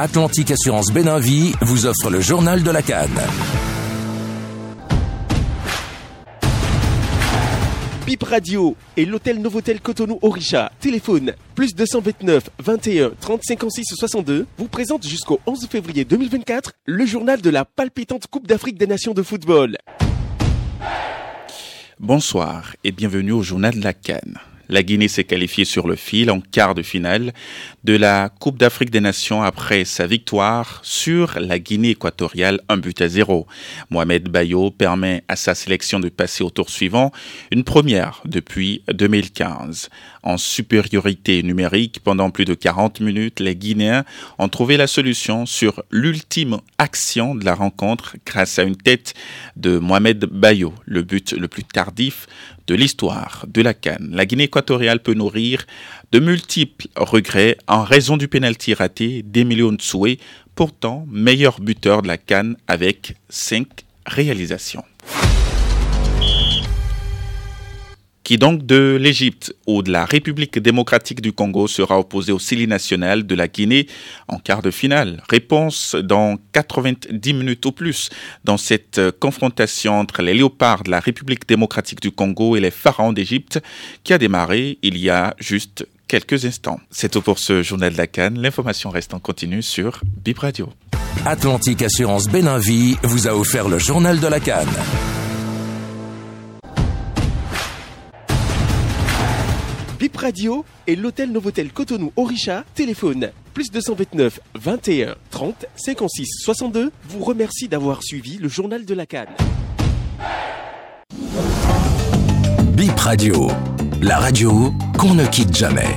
Atlantique Assurance Béninvie vous offre le journal de la Cannes. Bip Radio et l'hôtel Novotel Cotonou Orisha, téléphone plus 229 21 30 56 62, vous présente jusqu'au 11 février 2024 le journal de la palpitante Coupe d'Afrique des Nations de football. Bonsoir et bienvenue au journal de la Cannes. La Guinée s'est qualifiée sur le fil en quart de finale de la Coupe d'Afrique des Nations après sa victoire sur la Guinée équatoriale un but à zéro. Mohamed Bayo permet à sa sélection de passer au tour suivant, une première depuis 2015. En supériorité numérique pendant plus de 40 minutes, les Guinéens ont trouvé la solution sur l'ultime action de la rencontre grâce à une tête de Mohamed Bayo, le but le plus tardif de l'histoire de la Cannes. La Guinée équatoriale peut nourrir de multiples regrets en raison du pénalty raté d'Emilio Nsoué, pourtant meilleur buteur de la Cannes avec cinq réalisations. Qui donc de l'Égypte ou de la République démocratique du Congo sera opposé au Sili national de la Guinée en quart de finale. Réponse dans 90 minutes ou plus dans cette confrontation entre les léopards de la République démocratique du Congo et les pharaons d'Égypte qui a démarré il y a juste quelques instants. C'est tout pour ce journal de la Cannes. L'information reste en continu sur Bip Radio. Atlantique Assurance Béninvie vous a offert le journal de la Cannes. Bip Radio et l'hôtel Novotel Cotonou Orisha, téléphone plus 229 21 30 56 62, vous remercie d'avoir suivi le journal de la Cannes. Bip Radio, la radio qu'on ne quitte jamais.